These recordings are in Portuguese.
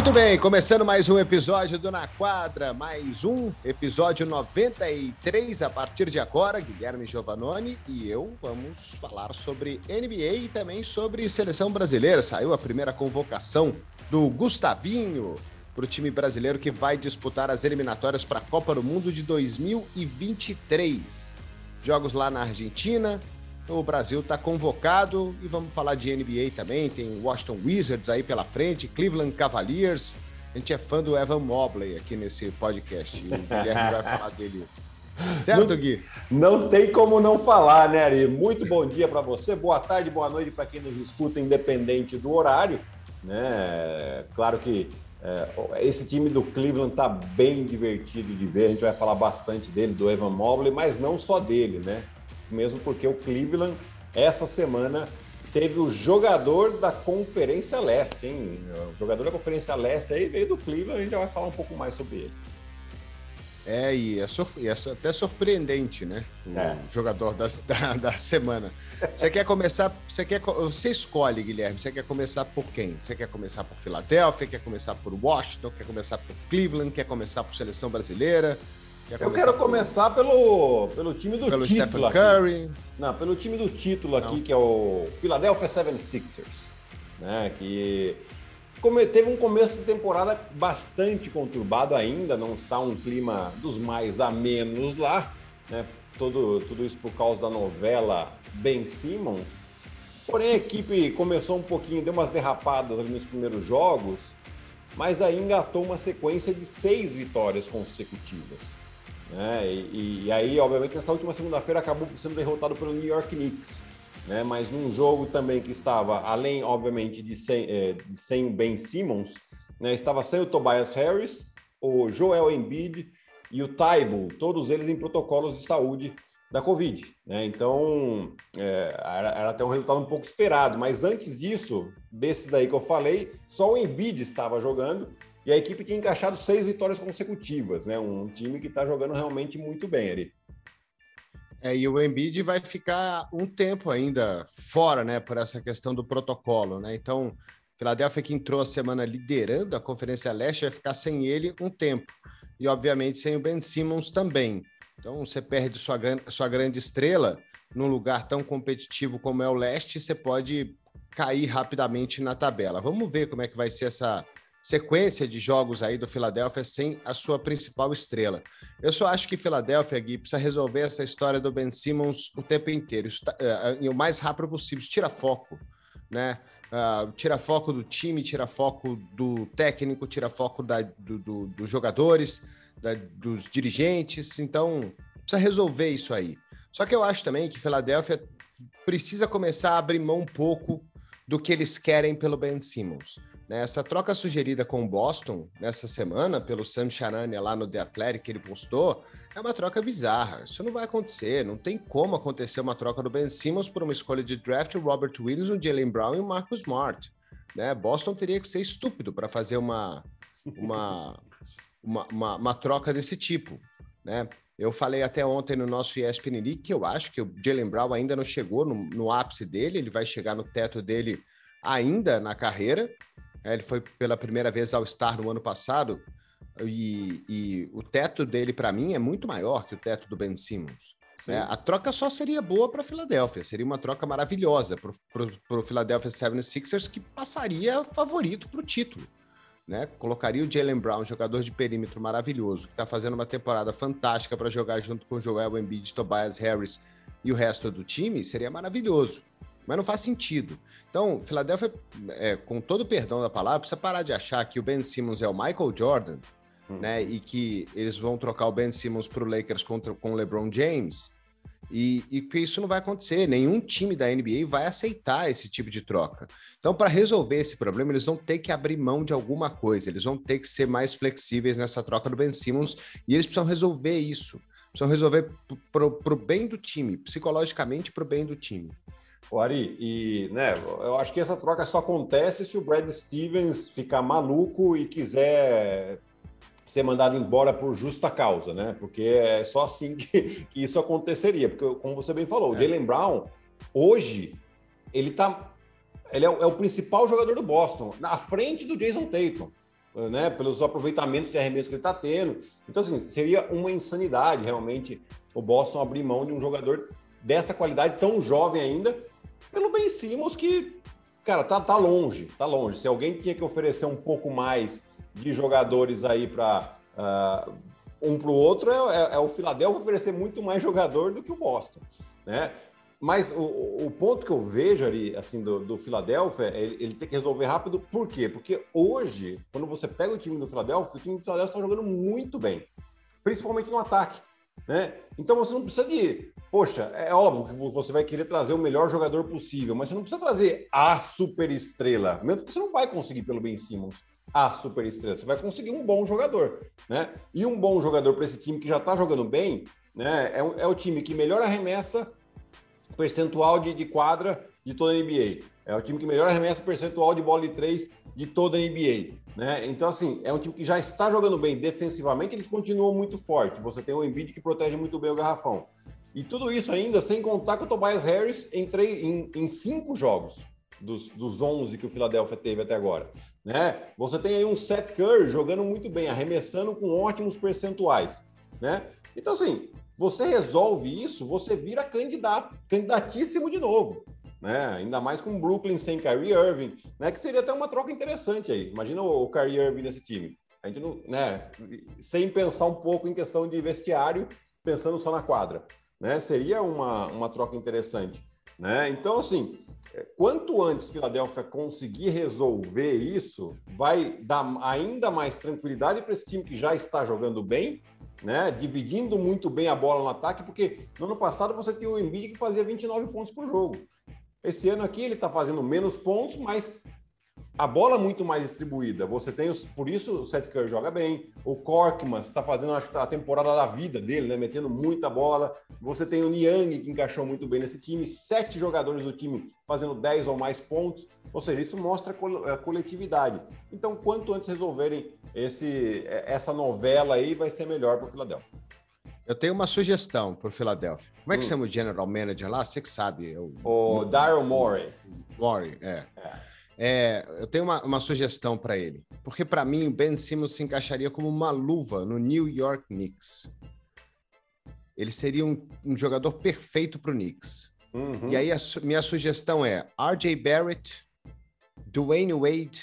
Muito bem, começando mais um episódio do Na Quadra, mais um episódio 93 a partir de agora. Guilherme Giovanoni e eu vamos falar sobre NBA e também sobre seleção brasileira. Saiu a primeira convocação do Gustavinho para o time brasileiro que vai disputar as eliminatórias para a Copa do Mundo de 2023. Jogos lá na Argentina, o Brasil está convocado e vamos falar de NBA também. Tem Washington Wizards aí pela frente, Cleveland Cavaliers. A gente é fã do Evan Mobley aqui nesse podcast. O Guilherme vai falar dele. Certo, não, Gui? Não tem como não falar, né, Ari? Muito bom dia para você, boa tarde, boa noite para quem nos escuta, independente do horário. Né? Claro que é, esse time do Cleveland tá bem divertido de ver. A gente vai falar bastante dele, do Evan Mobley, mas não só dele, né? Mesmo porque o Cleveland, essa semana, teve o jogador da Conferência Leste, hein? O jogador da Conferência Leste aí veio do Cleveland, a gente já vai falar um pouco mais sobre ele. É, e é, e é até surpreendente, né? O é. jogador da, da, da, semana. Você quer começar. Você, quer, você escolhe, Guilherme. Você quer começar por quem? Você quer começar por Filadélfia? Quer começar por Washington? Quer começar por Cleveland? Quer começar por seleção brasileira? Eu quero começar pelo, pelo time do pelo título. Stephen Curry. Não, pelo time do título aqui, Não. que é o Philadelphia 76ers. Né, que teve um começo de temporada bastante conturbado ainda, não está um clima dos mais a menos lá, né? Todo, tudo isso por causa da novela Ben Simmons. Porém, a equipe começou um pouquinho, deu umas derrapadas ali nos primeiros jogos, mas aí engatou uma sequência de seis vitórias consecutivas. Né? E, e, aí, obviamente, nessa última segunda-feira acabou sendo derrotado pelo New York Knicks. Né? Mas num jogo também que estava, além, obviamente, de sem, é, de sem Ben Simmons, né? estava sem o Tobias Harris, o Joel Embiid e o Taibo, todos eles em protocolos de saúde da Covid. Né? Então, é, era, era, até um resultado um pouco esperado. Mas antes disso, desses daí que eu falei, só o Embiid estava jogando e a equipe tinha encaixado seis vitórias consecutivas, né? Um time que está jogando realmente muito bem ali. É, e o Embiid vai ficar um tempo ainda fora, né, por essa questão do protocolo, né? Então, Philadelphia que entrou a semana liderando a Conferência Leste vai ficar sem ele um tempo. E, obviamente, sem o Ben Simmons também. Então, você perde sua, sua grande estrela num lugar tão competitivo como é o Leste, você pode cair rapidamente na tabela. Vamos ver como é que vai ser essa, sequência de jogos aí do Philadelphia sem a sua principal estrela. Eu só acho que Philadelphia, Gui, precisa resolver essa história do Ben Simmons o tempo inteiro, isso tá, uh, o mais rápido possível, tira foco, né? Uh, tira foco do time, tira foco do técnico, tira foco da, do, do, dos jogadores, da, dos dirigentes, então precisa resolver isso aí. Só que eu acho também que Philadelphia precisa começar a abrir mão um pouco do que eles querem pelo Ben Simmons. Né? Essa troca sugerida com o Boston nessa semana, pelo Sam Charania lá no The Athletic, que ele postou, é uma troca bizarra. Isso não vai acontecer. Não tem como acontecer uma troca do Ben Simmons por uma escolha de draft, Robert Williams, o Jalen Brown e o Marcus Smart. Né? Boston teria que ser estúpido para fazer uma, uma, uma, uma, uma, troca desse tipo. Né? Eu falei até ontem no nosso ESPN League que eu acho que o Jalen Brown ainda não chegou no, no ápice dele, ele vai chegar no teto dele ainda na carreira, ele foi pela primeira vez ao Star no ano passado e, e o teto dele, para mim, é muito maior que o teto do Ben Simmons. É, a troca só seria boa para a Filadélfia, seria uma troca maravilhosa para o Philadelphia 76ers, que passaria favorito para o título. Né? Colocaria o Jalen Brown, jogador de perímetro maravilhoso, que está fazendo uma temporada fantástica para jogar junto com Joel Embiid, Tobias Harris e o resto do time, seria maravilhoso mas não faz sentido. Então, Filadélfia, é, com todo o perdão da palavra, precisa parar de achar que o Ben Simmons é o Michael Jordan, hum. né? E que eles vão trocar o Ben Simmons para o Lakers contra, com o LeBron James. E, e que isso não vai acontecer. Nenhum time da NBA vai aceitar esse tipo de troca. Então, para resolver esse problema, eles vão ter que abrir mão de alguma coisa. Eles vão ter que ser mais flexíveis nessa troca do Ben Simmons. E eles precisam resolver isso. Precisam resolver para o bem do time, psicologicamente para o bem do time. O Ari, e né, eu acho que essa troca só acontece se o Brad Stevens ficar maluco e quiser ser mandado embora por justa causa, né? Porque é só assim que, que isso aconteceria. Porque, como você bem falou, é. o Jalen Brown, hoje, ele tá. Ele é o, é o, principal jogador do Boston, na frente do Jason Tatum. né, pelos aproveitamentos de arremesso que ele está tendo. Então, assim, seria uma insanidade realmente o Boston abrir mão de um jogador dessa qualidade tão jovem ainda, pelo Ben Simmons que, cara, tá, tá longe, tá longe. Se alguém tinha que oferecer um pouco mais de jogadores aí para uh, ah, um para o outro, é, é, é o Philadelphia oferecer muito mais jogador do que o Boston, né? Mas o, o, ponto que eu vejo ali, assim, do, do Philadelphia, é ele, ele tem que resolver rápido. Por quê? Porque hoje, quando você pega o time do Philadelphia, o time do Philadelphia está jogando muito bem, principalmente no ataque. Né? Então você não precisa de. Poxa, é óbvio que você vai querer trazer o melhor jogador possível, mas você não precisa trazer a super estrela, mesmo que você não vai conseguir pelo Ben Simmons a super estrela. Você vai conseguir um bom jogador, né? E um bom jogador para esse time que já está jogando bem, né? É, é o time que melhor arremessa percentual de, de quadra de toda a NBA. É o time que melhor arremessa percentual de bola de três de toda a NBA. Né? Então, assim, é um time que já está jogando bem defensivamente, eles continuam muito forte. Você tem o Embiid que protege muito bem o garrafão. E tudo isso ainda sem contar que o Tobias Harris entrei em, em cinco jogos dos, dos 11 que o Philadelphia teve até agora. Né? Você tem aí um Seth Curry jogando muito bem, arremessando com ótimos percentuais. Né? Então, assim, você resolve isso, você vira candidato, candidatíssimo de novo. Né? Ainda mais com Brooklyn sem Kyrie Irving, né? Que seria até uma troca interessante aí. Imagina o Kyrie Irving nesse time. A gente não, né? Sem pensar um pouco em questão de vestiário, pensando só na quadra, né? Seria uma, uma troca interessante, né? Então, assim, quanto antes Filadélfia conseguir resolver isso, vai dar ainda mais tranquilidade para esse time que já está jogando bem né? Dividindo muito bem a bola no ataque, porque no ano passado você tinha o Embiid que fazia 29 pontos por jogo. Esse ano aqui ele está fazendo menos pontos, mas a bola muito mais distribuída. Você tem, os, por isso o Seth Curry joga bem. O Corkman está fazendo, acho que tá a temporada da vida dele, né? Metendo muita bola. Você tem o Niang que encaixou muito bem nesse time. Sete jogadores do time fazendo 10 ou mais pontos. Ou seja, isso mostra a coletividade. Então, quanto antes resolverem esse, essa novela aí, vai ser melhor para o Philadelphia. Eu tenho uma sugestão para o Philadelphia. Como é que hum. chama o general manager lá? Você que sabe. Eu... O Daryl Morey. Morey, é. é. É, eu tenho uma, uma sugestão para ele, porque para mim o Ben Simmons se encaixaria como uma luva no New York Knicks. Ele seria um, um jogador perfeito para o Knicks. Uhum. E aí a minha sugestão é RJ Barrett, Dwayne Wade,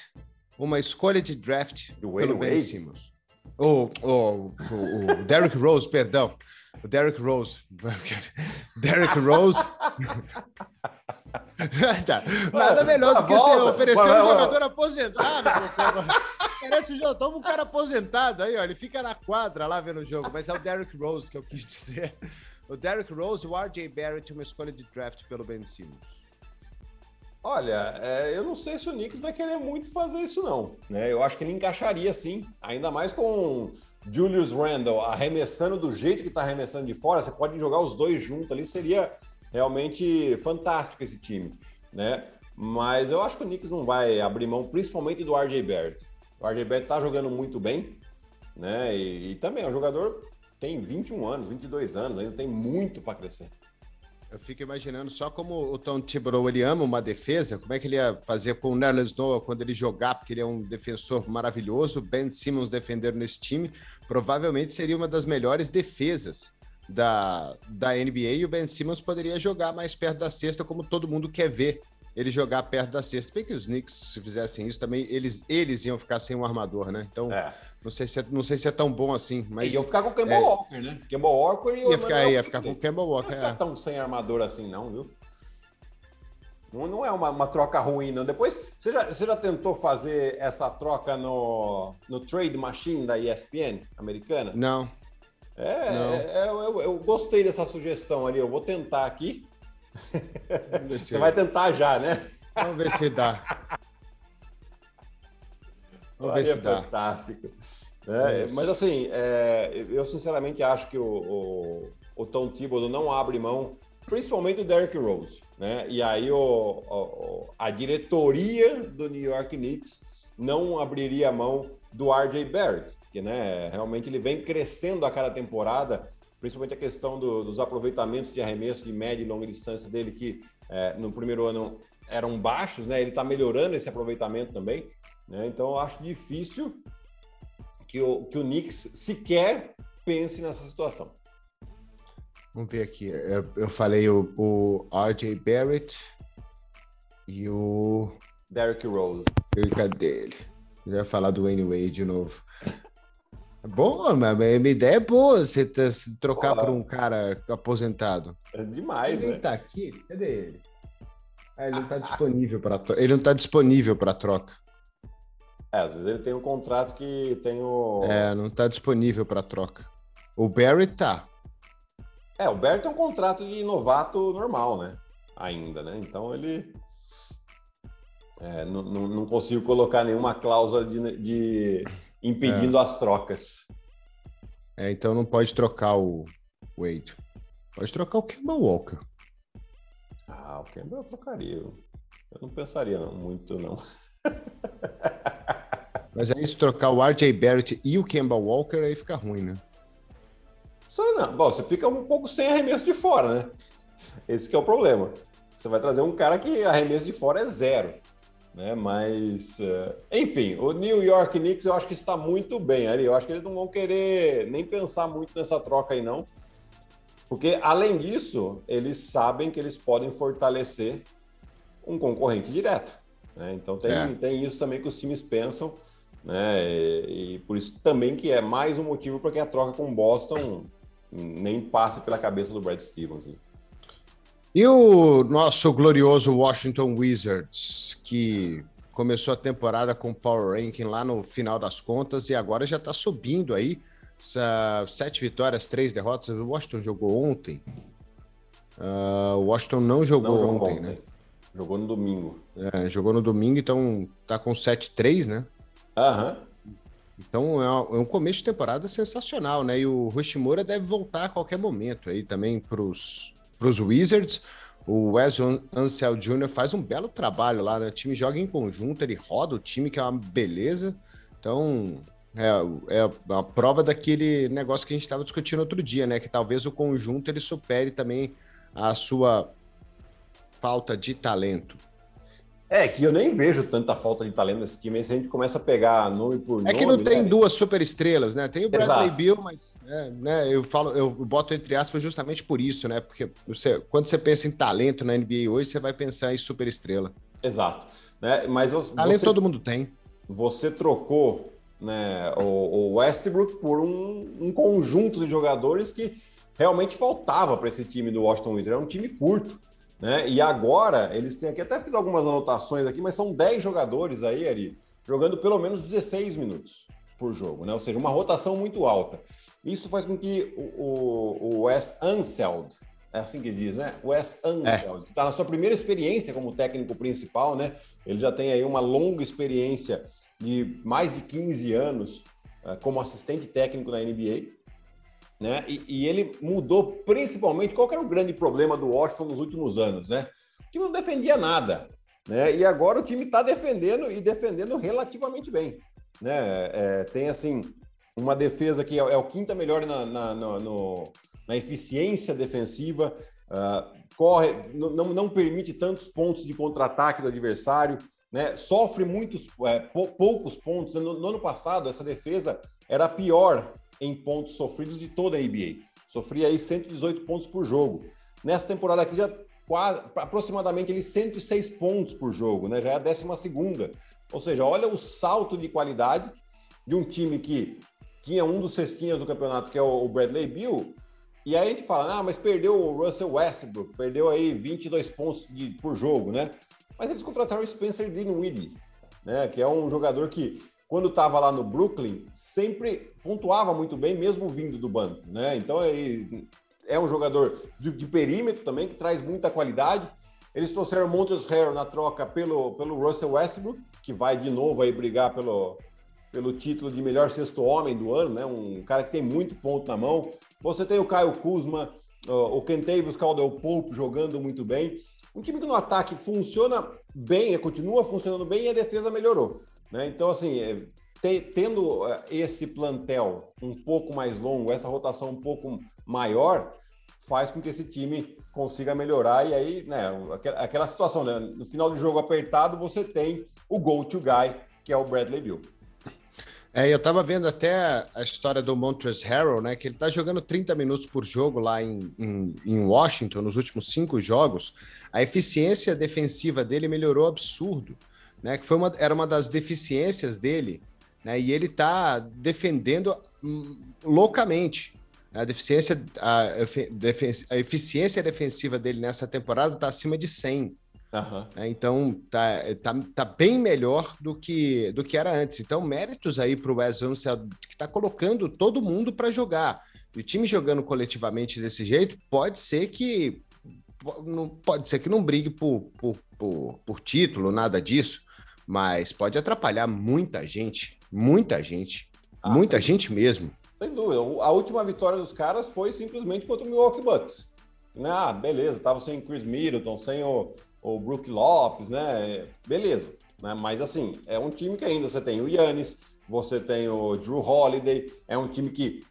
uma escolha de draft Dwayne pelo Wade? Ben Simmons. O, o, o, o Derrick Rose, perdão. O Derrick Rose. Derrick Rose. Tá. Nada melhor do que você oferecer um jogador aposentado. Parece o toma um cara aposentado aí, ó. Ele fica na quadra lá vendo o jogo, mas é o Derrick Rose que eu quis dizer. O Derrick Rose, o RJ Barrett, uma escolha de draft pelo Ben Simmons. Olha, é, eu não sei se o Knicks vai querer muito fazer isso, não. Né? Eu acho que ele encaixaria sim, ainda mais com Julius Randle arremessando do jeito que está arremessando de fora. Você pode jogar os dois juntos ali, seria realmente fantástico esse time, né? Mas eu acho que o Knicks não vai abrir mão, principalmente do RJ Barrett. O RJ Barrett tá jogando muito bem, né? E, e também é um jogador tem 21 anos, 22 anos, ainda tem muito para crescer. Eu fico imaginando só como o Tom Thibodeau ele ama uma defesa, como é que ele ia fazer com o Nerlens Noah quando ele jogar, porque ele é um defensor maravilhoso, Ben Simmons defendendo nesse time, provavelmente seria uma das melhores defesas da, da NBA e o Ben Simmons poderia jogar mais perto da cesta, como todo mundo quer ver ele jogar perto da cesta. Bem que os Knicks, se fizessem isso, também eles, eles iam ficar sem um armador, né? Então, é. não, sei se é, não sei se é tão bom assim. Mas, iam ficar com o Campbell é, Walker, né? Campbell Walker e o ia ficar, ia ficar com o Campbell Walker. Não ia ficar é. tão sem armador assim, não, viu? Não, não é uma, uma, troca ruim, não. Depois, você já, você já tentou fazer essa troca no, no Trade Machine da ESPN americana? Não. É, é, é eu, eu, gostei dessa sugestão ali. Eu vou tentar aqui. Você vai tentar já, né? Vamos ver se dá. Vamos ver se é dá. Fantástico. É, mas assim, é, eu sinceramente acho que o, o, o, Tom Thibodeau não abre mão, principalmente do Derrick Rose. Né? E aí o, o, a diretoria do New York Knicks não abriria mão do RJ Barrett que né, realmente ele vem crescendo a cada temporada, principalmente a questão do, dos aproveitamentos de arremesso de média e longa distância dele, que é, no primeiro ano eram baixos, né? Ele está melhorando esse aproveitamento também. Né? Então eu acho difícil que o, que o Knicks sequer pense nessa situação. Vamos ver aqui. Eu, eu falei o, o RJ Barrett e o. Derrick Rose. Cadê ele? Já ia falar do Wayne Wade de novo. Bom, mas a minha ideia é boa você se trocar por um cara aposentado. É demais, ele né? tá aqui? Cadê ele? Ah, ele não tá disponível para ele não tá disponível para troca. É, às vezes ele tem um contrato que tem o É, não tá disponível para troca. O Barry tá. É, o Barry tem um contrato de novato normal, né? Ainda, né? Então ele é, não, não, não, consigo colocar nenhuma cláusula de, de impedindo é. as trocas. É, então não pode trocar o Wade. Pode trocar o Kemba Walker. Ah, o Kemba eu trocaria. Eu não pensaria não, muito, não. Mas aí se trocar o RJ Barrett e o Kemba Walker, aí fica ruim, né? Só não. Bom, você fica um pouco sem arremesso de fora, né? Esse é o problema. Você vai trazer um cara que arremesso de fora é zero. Né? Mas, uh, enfim, o New York Knicks eu acho que está muito bem ali. Eu acho que eles não vão querer nem pensar muito nessa troca aí, não. Porque, além disso, eles sabem que eles podem fortalecer um concorrente direto. Né? Então, tem, é. tem isso também que os times pensam. Né? E, e, por isso também que é mais um motivo para que a troca com Boston nem passe pela cabeça do Brad Stevens. Né? E o nosso glorioso Washington Wizards, que começou a temporada com Power Ranking lá no final das contas e agora já está subindo aí. Sete vitórias, três derrotas. O Washington jogou ontem. Uh, o Washington não jogou, não jogou ontem, ontem, né? Jogou no domingo. É, jogou no domingo, então tá com 7-3, né? Aham. Então é um começo de temporada sensacional, né? E o Rushimura deve voltar a qualquer momento aí também para os Wizards. O Wes Ansel Jr. faz um belo trabalho lá, né? O time joga em conjunto, ele roda o time, que é uma beleza. Então, é, é a prova daquele negócio que a gente estava discutindo outro dia, né? Que talvez o conjunto ele supere também a sua falta de talento. É, que eu nem vejo tanta falta de talento nesse time, se a gente começa a pegar nome por nome. É que não tem né? duas super estrelas, né? Tem o Bradley Exato. Bill, mas é, né, eu falo, eu boto entre aspas justamente por isso, né? Porque você, quando você pensa em talento na NBA hoje, você vai pensar em super estrela. Exato. Né? Mas você, talento todo mundo tem. Você trocou né, o, o Westbrook por um, um, conjunto de jogadores que realmente faltava para esse time do Washington Wizards. Era um time curto. Né? E agora, eles têm aqui, até fiz algumas anotações aqui, mas são 10 jogadores aí, Ari, jogando pelo menos 16 minutos por jogo, né? Ou seja, uma rotação muito alta. Isso faz com que o, o, Wes Anseld, é assim que diz, né? Wes Anseld, é. que está na sua primeira experiência como técnico principal, né? Ele já tem aí uma longa experiência de mais de 15 anos uh, como assistente técnico na NBA né? E, e, ele mudou principalmente qual era o grande problema do Washington nos últimos anos, né? O time não defendia nada, né? E agora o time está defendendo e defendendo relativamente bem, né? É, tem assim uma defesa que é, é o quinta melhor na, na, na, no, na eficiência defensiva, uh, corre, não, não permite tantos pontos de contra-ataque do adversário, né? Sofre muitos é, poucos pontos. No, no ano passado essa defesa era pior em pontos sofridos de toda a NBA. Sofria aí 118 pontos por jogo. Nessa temporada aqui já quase, aproximadamente ele 106 pontos por jogo, né? Já é a décima segunda. Ou seja, olha o salto de qualidade de um time que tinha um dos cestinhas do campeonato, que é o Bradley Bill, e aí a gente fala, ah, mas perdeu o Russell Westbrook, perdeu aí 22 pontos de, por jogo, né? Mas eles contrataram o Spencer Dinwiddie, né? Que é um jogador que quando estava lá no Brooklyn, sempre pontuava muito bem, mesmo vindo do banco, né? Então ele é um jogador de, de perímetro também, que traz muita qualidade. Eles trouxeram Montes Harrell na troca pelo, pelo Russell Westbrook, que vai de novo aí brigar pelo, pelo título de melhor sexto homem do ano, né? Um cara que tem muito ponto na mão. Você tem o Caio Kuzma, o Kentavious Caldwell Pope jogando muito bem. Um time que no ataque funciona bem, continua funcionando bem e a defesa melhorou. Né? Então, assim, é, te, tendo é, esse plantel um pouco mais longo, essa rotação um pouco maior, faz com que esse time consiga melhorar. E aí, né, aquela situação, né? No final do jogo apertado, você tem o go-to guy, que é o Bradley Bill. É, eu tava vendo até a história do Montrezl Harrell, né? Que ele tá jogando 30 minutos por jogo lá em, em, em, Washington, nos últimos cinco jogos. A eficiência defensiva dele melhorou absurdo, né? Que foi uma, era uma das deficiências dele, né? E ele tá defendendo hum, loucamente. A deficiência, a, a eficiência defensiva dele nessa temporada tá acima de 100. Uhum. Então tá, tá, tá bem melhor do que, do que era antes. Então, méritos aí para o Wes Unseld, que está colocando todo mundo para jogar. E o time jogando coletivamente desse jeito pode ser que não pode ser que não brigue por, por, por, por título, nada disso, mas pode atrapalhar muita gente, muita gente, ah, muita gente mesmo. Sem dúvida. A última vitória dos caras foi simplesmente contra o Milwaukee Bucks. Ah, beleza, tava sem Chris Middleton, sem o, o Brook Lopes, né? Beleza. Né? Mas assim, é um time que ainda você tem o Yannis, você tem o Drew Holiday, é um time que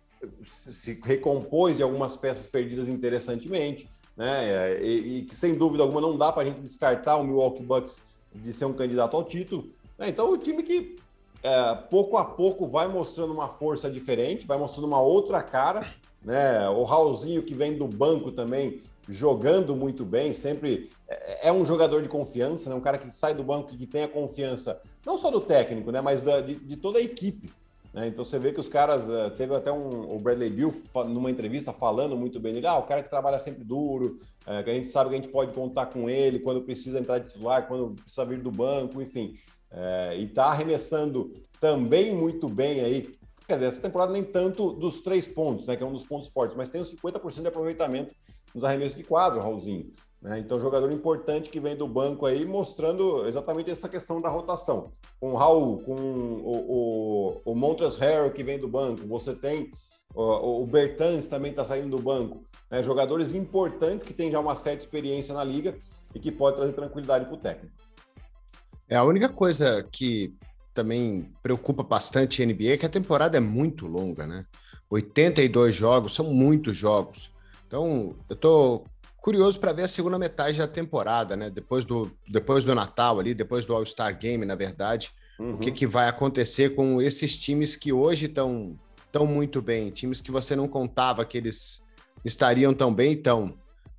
se recompôs de algumas peças perdidas interessantemente, né? E, e que sem dúvida alguma não dá para a gente descartar o Milwaukee Bucks de ser um candidato ao título. Né? Então, o time que é, pouco a pouco vai mostrando uma força diferente, vai mostrando uma outra cara, né? O Raulzinho que vem do banco também jogando muito bem, sempre é, é um jogador de confiança, né? um cara que sai do banco que tem a confiança, não só do técnico, né? mas da, de, de, toda a equipe. Né? Então você vê que os caras, uh, teve até um, o Bradley Bill numa entrevista falando muito bem dele, ah, o cara que trabalha sempre duro, uh, que a gente sabe que a gente pode contar com ele quando precisa entrar de titular, quando precisa vir do banco, enfim. Uh, e tá arremessando também muito bem aí. Quer dizer, essa temporada nem tanto dos três pontos, né? Que é um dos pontos fortes, mas tem os 50% de aproveitamento nos arremessos de quadro, Raulzinho. Né? Então, jogador importante que vem do banco aí, mostrando exatamente essa questão da rotação. Com o Raul, com o, o, o Montres Harrell que vem do banco, você tem o, o Bertans também está saindo do banco. Né? Jogadores importantes que têm já uma certa experiência na liga e que pode trazer tranquilidade para o técnico. É a única coisa que também preocupa bastante a NBA é que a temporada é muito longa, né? 82 jogos, são muitos jogos. Então, eu estou curioso para ver a segunda metade da temporada, né? Depois do, depois do Natal ali, depois do All-Star Game, na verdade. Uhum. O que, que vai acontecer com esses times que hoje estão tão muito bem, times que você não contava que eles estariam tão bem e tão.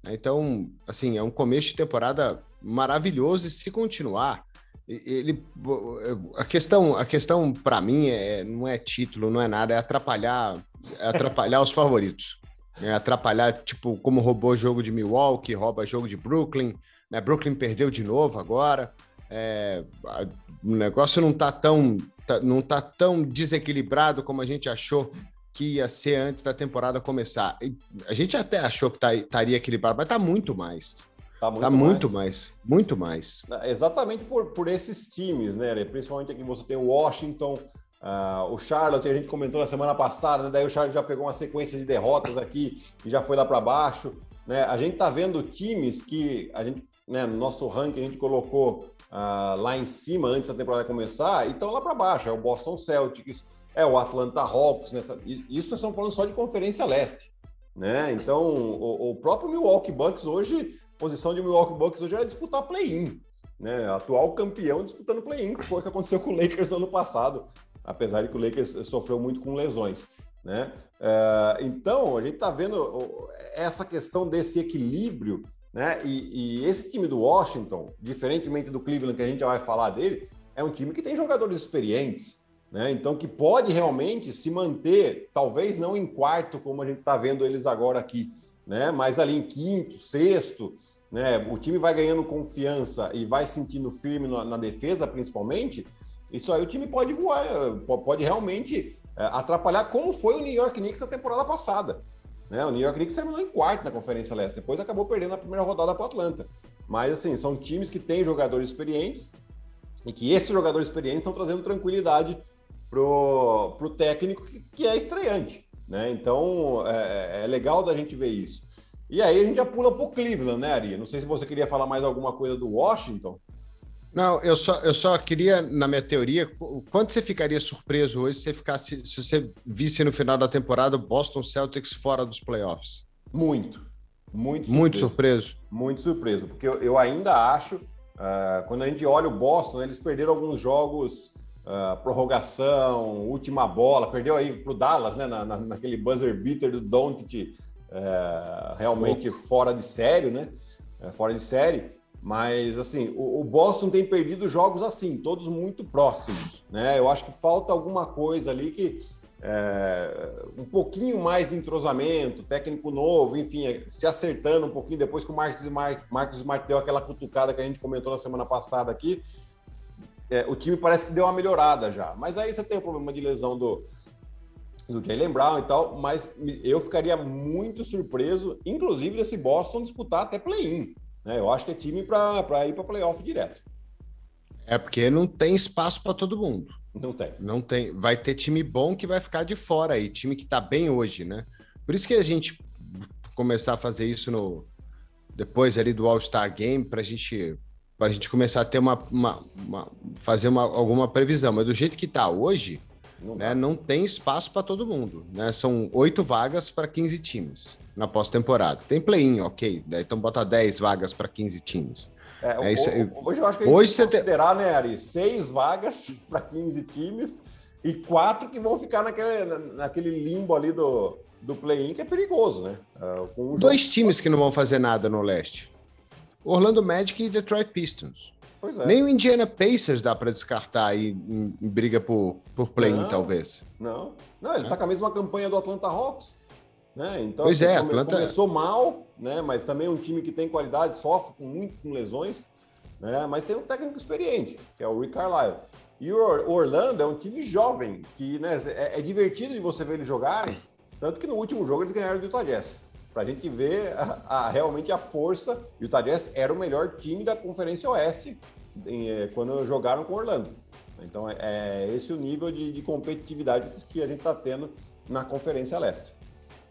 Né? Então, assim, é um começo de temporada maravilhoso e se continuar, ele a questão a questão para mim é não é título, não é nada, é atrapalhar é atrapalhar os favoritos né, atrapalhar, tipo, como roubou o jogo de Milwaukee, rouba jogo de Brooklyn, né? Brooklyn perdeu de novo agora. É, o negócio não tá tão tá, não tá tão desequilibrado como a gente achou que ia ser antes da temporada começar. A gente até achou que tá, estaria equilibrado, mas tá muito mais. Tá muito, tá muito mais. mais. muito mais. Exatamente por, por esses times, né? Principalmente aqui você tem o Washington, Uh, o Charlotte, a gente comentou na semana passada, né? daí o Charlotte já pegou uma sequência de derrotas aqui e já foi lá para baixo. Né? A gente tá vendo times que a gente, né, no nosso ranking, a gente colocou uh, lá em cima antes da temporada começar e estão lá para baixo. É o Boston Celtics, é o Atlanta Hawks. Nessa... Isso nós estamos falando só de Conferência Leste. Né? Então, o, o próprio Milwaukee Bucks hoje, posição de Milwaukee Bucks hoje é disputar play-in. Né? Atual campeão disputando play-in, que foi o que aconteceu com o Lakers no ano passado apesar de que o Lakers sofreu muito com lesões. Né? Uh, então, a gente está vendo essa questão desse equilíbrio, né? E, e, esse time do Washington, diferentemente do Cleveland, que a gente já vai falar dele, é um time que tem jogadores experientes, né? Então, que pode realmente se manter, talvez não em quarto, como a gente está vendo eles agora aqui, né? Mas ali em quinto, sexto, né? O time vai ganhando confiança e vai sentindo firme na, na defesa, principalmente isso aí o time pode voar, pode realmente é, atrapalhar, como foi o New York Knicks na temporada passada. Né? O New York Knicks terminou em quarto na Conferência Leste, depois acabou perdendo a primeira rodada para o Atlanta. Mas, assim, são times que têm jogadores experientes e que esses jogadores experientes estão trazendo tranquilidade pro, pro técnico que, que é estreante. Né? Então, é, é, legal da gente ver isso. E aí a gente já pula para o Cleveland, né, Ari? Não sei se você queria falar mais alguma coisa do Washington. Não, eu só, eu só queria, na minha teoria, quanto você ficaria surpreso hoje se você ficasse, se você visse no final da temporada o Boston Celtics fora dos playoffs? Muito. Muito surpreso. Muito surpreso. Muito surpreso, porque eu, eu ainda acho, uh, quando a gente olha o Boston, eles perderam alguns jogos uh, prorrogação, última bola, perdeu aí para o Dallas, né, na, na, naquele buzzer beater do Doncic, é, realmente fora de sério, né, fora de série. Mas, assim, o, o, Boston tem perdido jogos assim, todos muito próximos, né? Eu acho que falta alguma coisa ali que é, um pouquinho mais de entrosamento, técnico novo, enfim, é, se acertando um pouquinho depois que o Marcos, Marcos Smart deu aquela cutucada que a gente comentou na semana passada aqui, é, o time parece que deu uma melhorada já. Mas aí você tem o problema de lesão do, do Jalen Brown e tal, mas eu ficaria muito surpreso, inclusive, desse Boston disputar até play-in. Né? Eu acho que é time para ir para playoff direto. É porque não tem espaço para todo mundo. Não tem. Não tem. Vai ter time bom que vai ficar de fora aí, time que está bem hoje, né? Por isso que a gente começar a fazer isso no depois ali do All-Star Game para a gente para a gente começar a ter uma, uma, uma fazer uma, alguma previsão. Mas do jeito que está hoje, não, né, não tem espaço para todo mundo. Né? São oito vagas para 15 times na pós-temporada. Tem play-in, ok. Então bota 10 vagas para 15 times. É, é isso, hoje eu acho que a gente hoje tem que considerar, tem... né, Ari? Seis vagas para 15 times e quatro que vão ficar naquele, naquele limbo ali do, do play-in, que é perigoso, né? Uh, Dois times que não vão fazer nada no leste. Orlando Magic e Detroit Pistons. É. Nem o Indiana Pacers dá para descartar aí em, em, briga por, por play-in, talvez. Não, não, ele é. tá com a mesma campanha do Atlanta Hawks. Né? Então, pois assim, é, come, Atlanta... começou mal, né? mas também é um time que tem qualidade, sofre com muito com lesões, né? mas tem um técnico experiente, que é o Rick Carlisle. E o Orlando é um time jovem, que né, é, é divertido de você ver eles jogarem, tanto que no último jogo eles ganharam do Utah Jazz. Pra gente ver a, a, realmente a força. E o Jazz era o melhor time da Conferência Oeste em, é, quando jogaram com Orlando. Então é, é esse o nível de, de competitividade que a gente está tendo na Conferência Leste.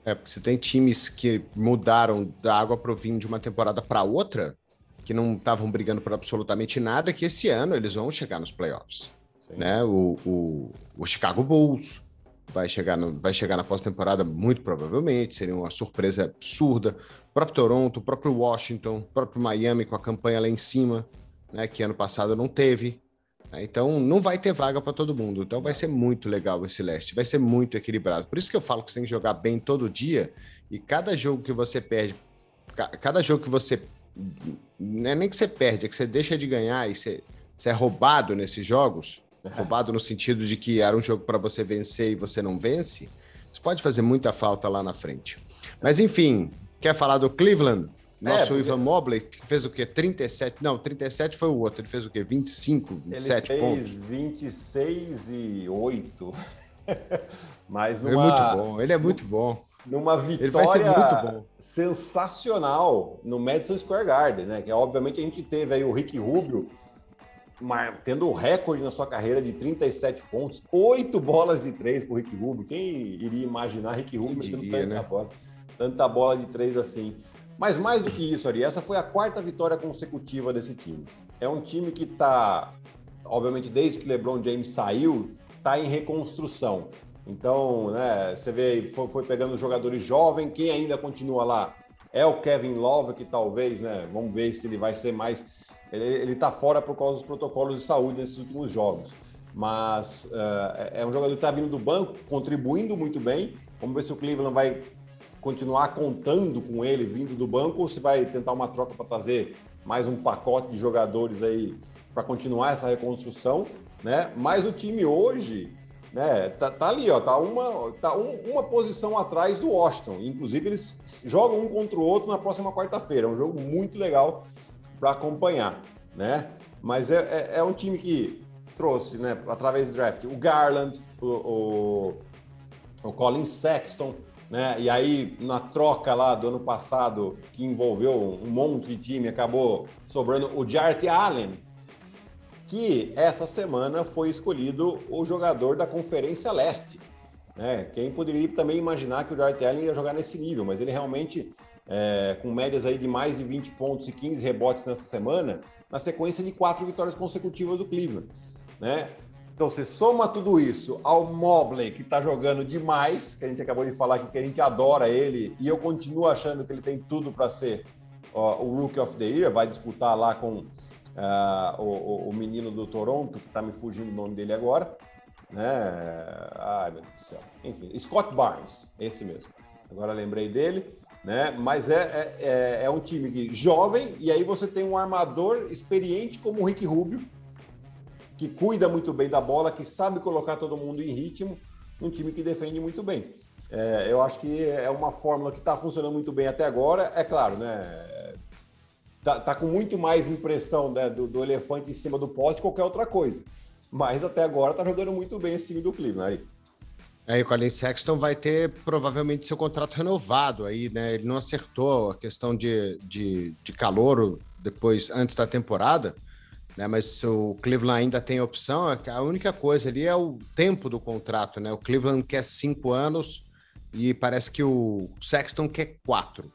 É, porque você tem times que mudaram da água para o vinho de uma temporada para outra, que não estavam brigando por absolutamente nada, que esse ano eles vão chegar nos playoffs. Né? O, o, o, Chicago Bulls vai chegar, no, vai chegar na pós-temporada muito provavelmente, seria uma surpresa absurda. O próprio Toronto, o próprio Washington, o próprio Miami com a campanha lá em cima, né? que ano passado não teve. Né? Então, não vai ter vaga para todo mundo. Então, vai ser muito legal esse leste. Vai ser muito equilibrado. Por isso que eu falo que você tem que jogar bem todo dia. E cada jogo que você perde, cada jogo que você. Não é nem que você perde, é que você deixa de ganhar e você, você é roubado nesses jogos. Roubado no sentido de que era um jogo para você vencer e você não vence. Isso pode fazer muita falta lá na frente. Mas, enfim, quer falar do Cleveland? Nosso é. Ivan Mobley fez o quê? 37? Não, 37 foi o outro. Ele fez o quê? 25, 27 ele fez pontos? 26 e 8. Mas numa... É muito bom, ele é muito bom. Numa vitória sensacional no Madison Square Garden, né? Que obviamente a gente teve aí o Rick Rubio tendo o recorde na sua carreira de 37 pontos, oito bolas de três para o Rick Rubio. Quem iria imaginar Rick Rubio metendo tanta né? bola, tanta bola de três assim? Mas mais do que isso, Ari, essa foi a quarta vitória consecutiva desse time. É um time que está, obviamente, desde que LeBron James saiu, está em reconstrução. Então, né, você vê, foi, foi pegando jogadores jovens, quem ainda continua lá é o Kevin Love, que talvez, né, vamos ver se ele vai ser mais. Ele está fora por causa dos protocolos de saúde nesses últimos jogos. Mas uh, é um jogador que está vindo do banco, contribuindo muito bem. Vamos ver se o Cleveland vai continuar contando com ele vindo do banco ou se vai tentar uma troca para trazer mais um pacote de jogadores aí para continuar essa reconstrução, né? Mas o time hoje, né, tá, tá ali, ó, tá uma tá um, uma posição atrás do Washington. Inclusive eles jogam um contra o outro na próxima quarta-feira. É um jogo muito legal para acompanhar, né? Mas é, é, é, um time que trouxe, né, através do draft, o Garland, o, o, o Colin Sexton, né? E aí, na troca lá do ano passado, que envolveu um monte de time, acabou sobrando o Jarrett Allen, que essa semana foi escolhido o jogador da Conferência Leste. Né? Quem poderia também imaginar que o Jarrett Allen ia jogar nesse nível, mas ele realmente, é, com médias aí de mais de 20 pontos e 15 rebotes nessa semana, na sequência de quatro vitórias consecutivas do Cleveland. Né? Então, você soma tudo isso ao Mobley, que está jogando demais, que a gente acabou de falar aqui, que a gente adora ele, e eu continuo achando que ele tem tudo para ser ó, o Rookie of the Year, vai disputar lá com uh, o, o, menino do Toronto, que está me fugindo o nome dele agora, né? Ai, meu Deus do céu. Enfim, Scott Barnes, esse mesmo. Agora lembrei dele, né? Mas é, é, é, é um time que, jovem, e aí você tem um armador experiente como o Rick Rubio, que cuida muito bem da bola, que sabe colocar todo mundo em ritmo, um time que defende muito bem. É, eu acho que é uma fórmula que está funcionando muito bem até agora. É claro, né? Tá, tá com muito mais impressão né, do, do, elefante em cima do poste que qualquer outra coisa. Mas até agora tá jogando muito bem esse time do Cleveland aí. É, e o Colin Sexton vai ter provavelmente seu contrato renovado aí, né? Ele não acertou a questão de, de, de calor depois, antes da temporada, né? Mas o Cleveland ainda tem opção. A única coisa ali é o tempo do contrato, né? O Cleveland quer cinco anos e parece que o Sexton quer quatro,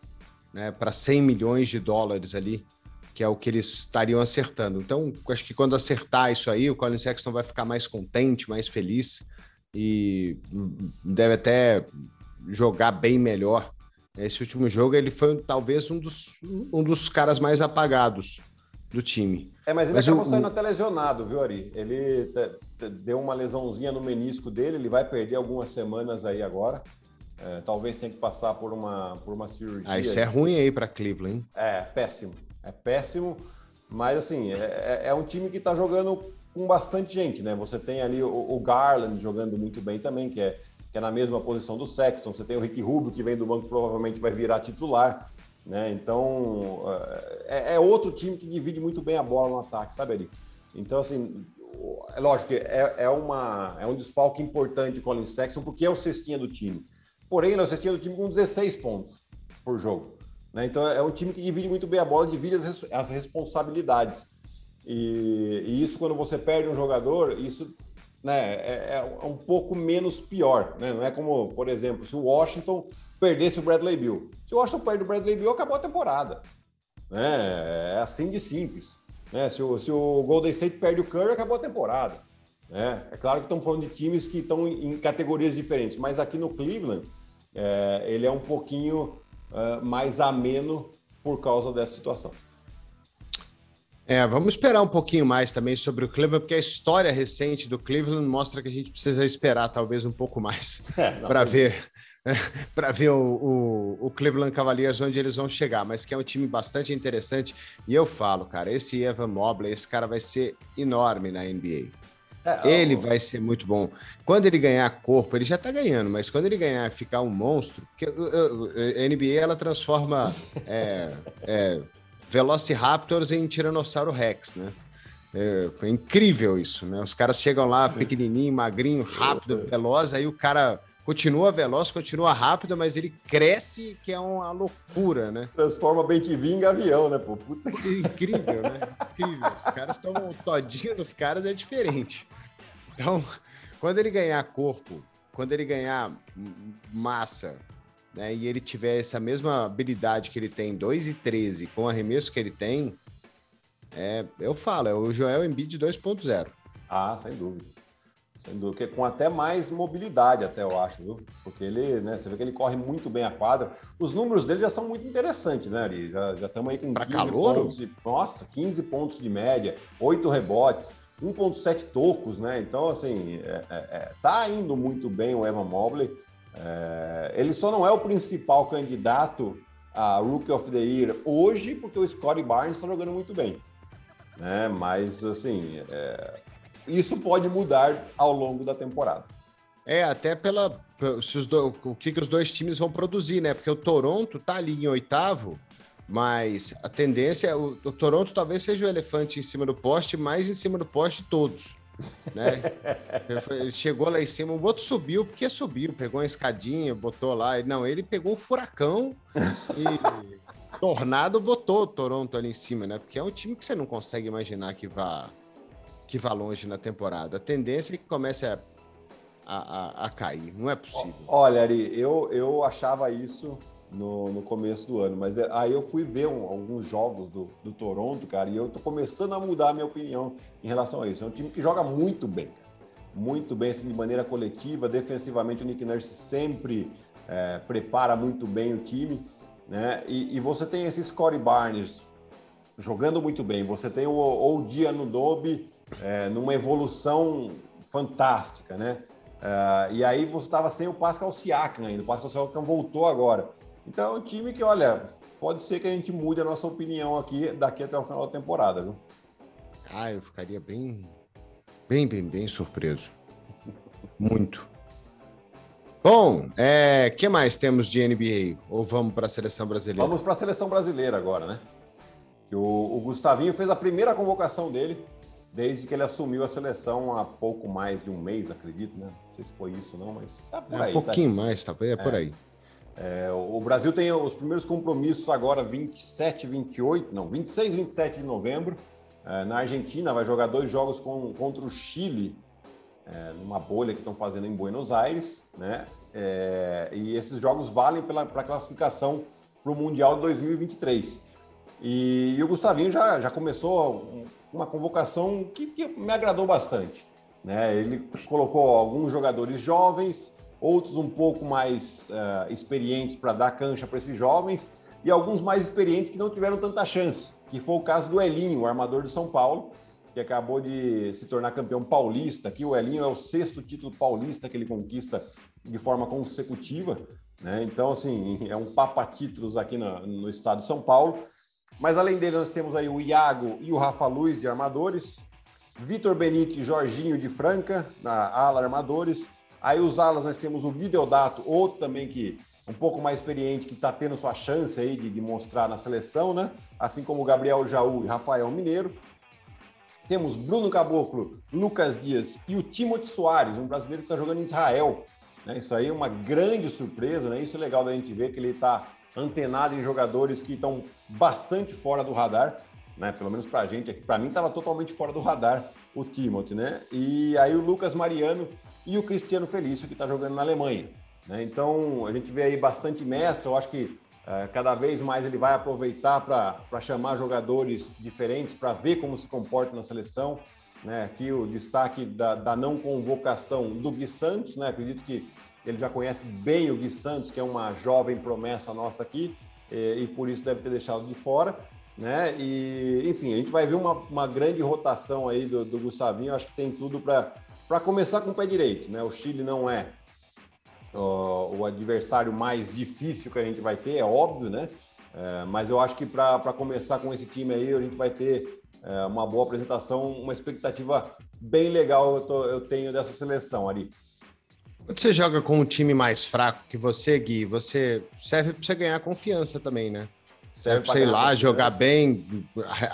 né? Para 100 milhões de dólares ali, que é o que eles estariam acertando. Então, acho que quando acertar isso aí, o Colin Sexton vai ficar mais contente, mais feliz e deve até jogar bem melhor. Esse último jogo ele foi talvez um dos, um dos caras mais apagados do time. É, mas ele mas acabou o, saindo até lesionado, viu, Ari? Ele deu uma lesãozinha no menisco dele, ele vai perder algumas semanas aí agora. É, talvez tenha que passar por uma, por uma cirurgia. Ah, isso é ruim aí para Cleveland, hein? É, péssimo. É péssimo, mas assim, é, é, é um time que está jogando com bastante gente, né? Você tem ali o, o, Garland jogando muito bem também, que é, que é na mesma posição do Sexton. Você tem o Rick Rubio, que vem do banco, provavelmente vai virar titular, né? Então, é, é outro time que divide muito bem a bola no ataque, sabe, ali? Então, assim, é lógico que é, é, uma, é um desfalque importante de Colin Sexton, porque é o cestinha do time. Porém, ele é o cestinha do time com 16 pontos por jogo. Né? Então, é um time que divide muito bem a bola, divide as, as responsabilidades. E, e, isso, quando você perde um jogador, isso né, é, é, um pouco menos pior. Né? Não é como, por exemplo, se o Washington perdesse o Bradley Bill. Se o Washington perde o Bradley Bill, acabou a temporada. Né? É assim de simples. Né? Se, o, se o Golden State perde o Curry, acabou a temporada. Né? É claro que estamos falando de times que estão em, categorias diferentes, mas aqui no Cleveland, é, ele é um pouquinho uh, mais ameno por causa dessa situação. É, vamos esperar um pouquinho mais também sobre o Cleveland, porque a história recente do Cleveland mostra que a gente precisa esperar talvez um pouco mais é, para ver para ver o, o, o, Cleveland Cavaliers onde eles vão chegar, mas que é um time bastante interessante. E eu falo, cara, esse Evan Mobley, esse cara vai ser enorme na NBA. É, ele vai ser muito bom. Quando ele ganhar corpo, ele já tá ganhando, mas quando ele ganhar ficar um monstro, porque a NBA ela transforma é, é, Velociraptors em Tiranossauro Rex, né? É, é, incrível isso, né? Os caras chegam lá pequenininho, magrinho, rápido, veloz, aí o cara continua veloz, continua rápido, mas ele cresce, que é uma loucura, né? Transforma bem que vinha em gavião, né, pô? Puta que... Incrível, né? Incrível. Os caras tomam todinho nos caras, é diferente. Então, quando ele ganhar corpo, quando ele ganhar massa, né, e ele tiver essa mesma habilidade que ele tem, 2 e 13, com o arremesso que ele tem, é, eu falo, é o Joel Embiid 2.0. Ah, sem dúvida. Sem dúvida, com até mais mobilidade, até eu acho, viu? Porque ele, né, você vê que ele corre muito bem a quadra. Os números dele já são muito interessantes, né, Ari? Já estamos aí com pra 15 calor? pontos. De, nossa, 15 pontos de média, 8 rebotes, 1.7 tocos, né? Então, assim, é, é, é, tá indo muito bem o Evan Mobley. É, ele só não é o principal candidato a Rookie of the Year hoje, porque o Scottie Barnes está jogando muito bem. Né? Mas, assim, é, isso pode mudar ao longo da temporada. É, até pela. Do, o que, que os dois times vão produzir, né? Porque o Toronto tá ali em oitavo, mas a tendência. O, o Toronto talvez seja o elefante em cima do poste, mais em cima do poste todos né? Chegou lá em cima, o outro subiu, porque subiu, pegou uma escadinha, botou lá. Não, ele pegou um furacão e Tornado botou o Toronto ali em cima, né? Porque é um time que você não consegue imaginar que vá, que vá longe na temporada. A tendência é que comece a, a, a cair, não é possível. Olha, Ari, eu, eu achava isso no, no começo do ano. Mas é, aí eu fui ver um, alguns jogos do, do Toronto, cara, e eu tô começando a mudar a minha opinião em relação a isso. É um time que joga muito bem, muito bem, assim, de maneira coletiva. Defensivamente, o Nick Nurse sempre é, prepara muito bem o time, né? E, e você tem esse Scottie Barnes jogando muito bem, você tem o Odi Anunobi é, numa evolução fantástica, né? Uh, e aí você estava sem o Pascal Siakam ainda, o Pascal Siakam voltou agora. Então é um time que, olha, pode ser que a gente mude a nossa opinião aqui daqui até o final da temporada, viu? Ah, eu ficaria bem, bem, bem, bem surpreso. Muito. Bom, é, que mais temos de NBA? Ou vamos para a seleção brasileira? Vamos para a seleção brasileira agora, né? O, o Gustavinho fez a primeira convocação dele desde que ele assumiu a seleção há pouco mais de um mês, acredito, né? Não sei se foi isso, não, mas tá por é, aí. Um pouquinho tá mais, tá, é por é. aí. É, o Brasil tem os primeiros compromissos agora 27, 28, não, 26, 27 de novembro. É, na Argentina vai jogar dois jogos com, contra o Chile, é, numa bolha que estão fazendo em Buenos Aires, né? É, e esses jogos valem para a classificação para o Mundial 2023. E, e, o Gustavinho já, já começou uma convocação que, que me agradou bastante. Né? Ele colocou alguns jogadores jovens, outros um pouco mais uh, experientes para dar cancha para esses jovens e alguns mais experientes que não tiveram tanta chance, que foi o caso do Elinho, o armador de São Paulo, que acabou de se tornar campeão paulista. Aqui o Elinho é o sexto título paulista que ele conquista de forma consecutiva, né? Então, assim, é um papa-títulos aqui no, no estado de São Paulo. Mas além dele, nós temos aí o Iago e o Rafa Luz de armadores, Vitor Benite e Jorginho de Franca, na ala armadores. Aí os alas nós temos o Videodato, outro também que um pouco mais experiente, que está tendo sua chance aí de, de, mostrar na seleção, né? Assim como o Gabriel Jaú e Rafael Mineiro. Temos Bruno Caboclo, Lucas Dias e o Timothy Soares, um brasileiro que está jogando em Israel. Né? Isso aí é uma grande surpresa, né? Isso é legal da gente ver que ele está antenado em jogadores que estão bastante fora do radar, né? Pelo menos para a gente aqui. Para mim estava totalmente fora do radar o Timothy, né? E aí o Lucas Mariano e o Cristiano Felício que está jogando na Alemanha. Né? Então a gente vê aí bastante mestre. Eu acho que uh, cada vez mais ele vai aproveitar para chamar jogadores diferentes para ver como se comporta na seleção. Né? Aqui o destaque da, da não convocação do Gui Santos, né? Acredito que ele já conhece bem o Gui Santos, que é uma jovem promessa nossa aqui, e, e por isso deve ter deixado de fora. Né? E, enfim, a gente vai ver uma, uma grande rotação aí do, do Gustavinho. Acho que tem tudo para começar com o pé direito. Né? O Chile não é uh, o adversário mais difícil que a gente vai ter, é óbvio, né? É, mas eu acho que para começar com esse time aí, a gente vai ter é, uma boa apresentação, uma expectativa bem legal eu, tô, eu tenho dessa seleção, Ari. Quando você joga com um time mais fraco que você, Gui, você serve para você ganhar confiança também, né? Serve para, sei lá, jogar bem,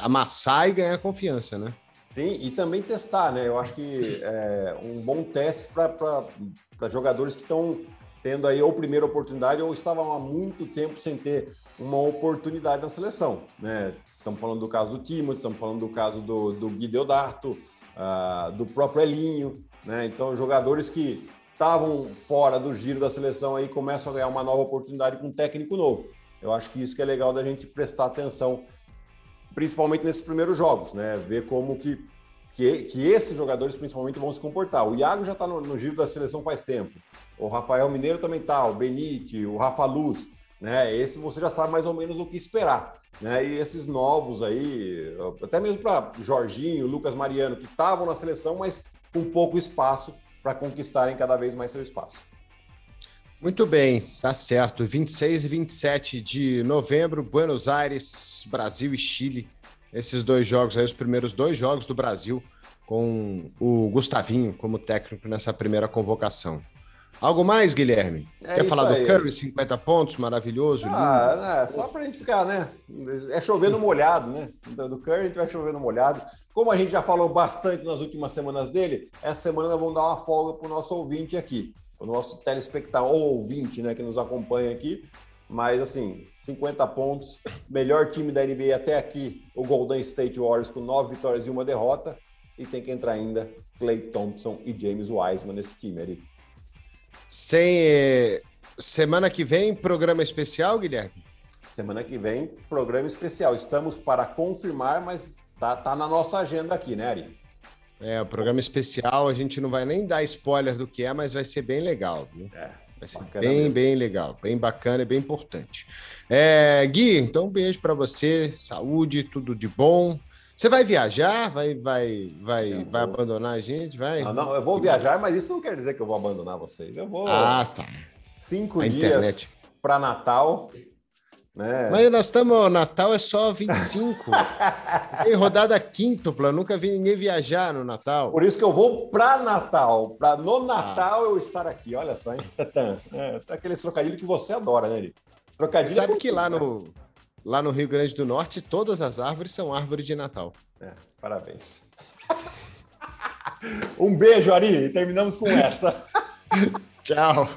amassar e ganhar confiança, né? Sim, e também testar, né? Eu acho que é um bom teste para jogadores que estão tendo aí ou primeira oportunidade ou estavam há muito tempo sem ter uma oportunidade na seleção, né? Estamos falando do caso do Timo, estamos falando do caso do, do Gui Deodato, uh, do próprio Elinho, né? Então, jogadores que estavam fora do giro da seleção aí começam a ganhar uma nova oportunidade com um técnico novo. Eu acho que isso que é legal da gente prestar atenção, principalmente nesses primeiros jogos, né? Ver como que, que, que esses jogadores principalmente vão se comportar. O Iago já está no, no, giro da seleção faz tempo. O Rafael Mineiro também está, o Benite, o Rafa Luz, né? Esse você já sabe mais ou menos o que esperar. Né? E esses novos aí, até mesmo para Jorginho, Lucas Mariano, que estavam na seleção, mas com pouco espaço, para conquistarem cada vez mais seu espaço. Muito bem, tá certo. 26 e 27 de novembro, Buenos Aires, Brasil e Chile. Esses dois jogos aí, os primeiros dois jogos do Brasil, com o Gustavinho como técnico nessa primeira convocação. Algo mais, Guilherme? É Quer falar aí. do Curry, 50 pontos, maravilhoso? Ah, é, só para a gente ficar, né? É chovendo molhado, né? Do Curry a gente vai chovendo molhado. Como a gente já falou bastante nas últimas semanas dele, essa semana nós vamos dar uma folga para o nosso ouvinte aqui, o nosso telespectador, ou ouvinte, né, que nos acompanha aqui. Mas, assim, 50 pontos, melhor time da NBA até aqui, o Golden State Warriors, com nove vitórias e uma derrota. E tem que entrar ainda Clay Thompson e James Wiseman nesse time ali. Sem. Eh, semana que vem, programa especial, Guilherme? Semana que vem, programa especial. Estamos para confirmar, mas Tá, tá na nossa agenda aqui, né, Ari? É, o programa especial, a gente não vai nem dar spoiler do que é, mas vai ser bem legal. Viu? É, Vai ser bem, mesmo. bem legal, bem bacana e bem importante. É, Gui, então um beijo para você, saúde, tudo de bom. Você vai viajar? Vai, vai, vai, vai abandonar a gente? Vai? Não, não, eu vou viajar, mas isso não quer dizer que eu vou abandonar vocês. Eu vou. Ah, tá. Cinco a dias para Natal. Né? Mas nós estamos. Natal é só 25. Tem rodada quíntupla, nunca vi ninguém viajar no Natal. Por isso que eu vou para Natal, para no Natal ah. eu estar aqui. Olha só, hein? É, tá aquele trocadilho que você adora, né, Eli? Trocadilho. Sabe é que lá no, lá no Rio Grande do Norte, todas as árvores são árvores de Natal. É, parabéns. um beijo, Ari, e terminamos com essa. Tchau.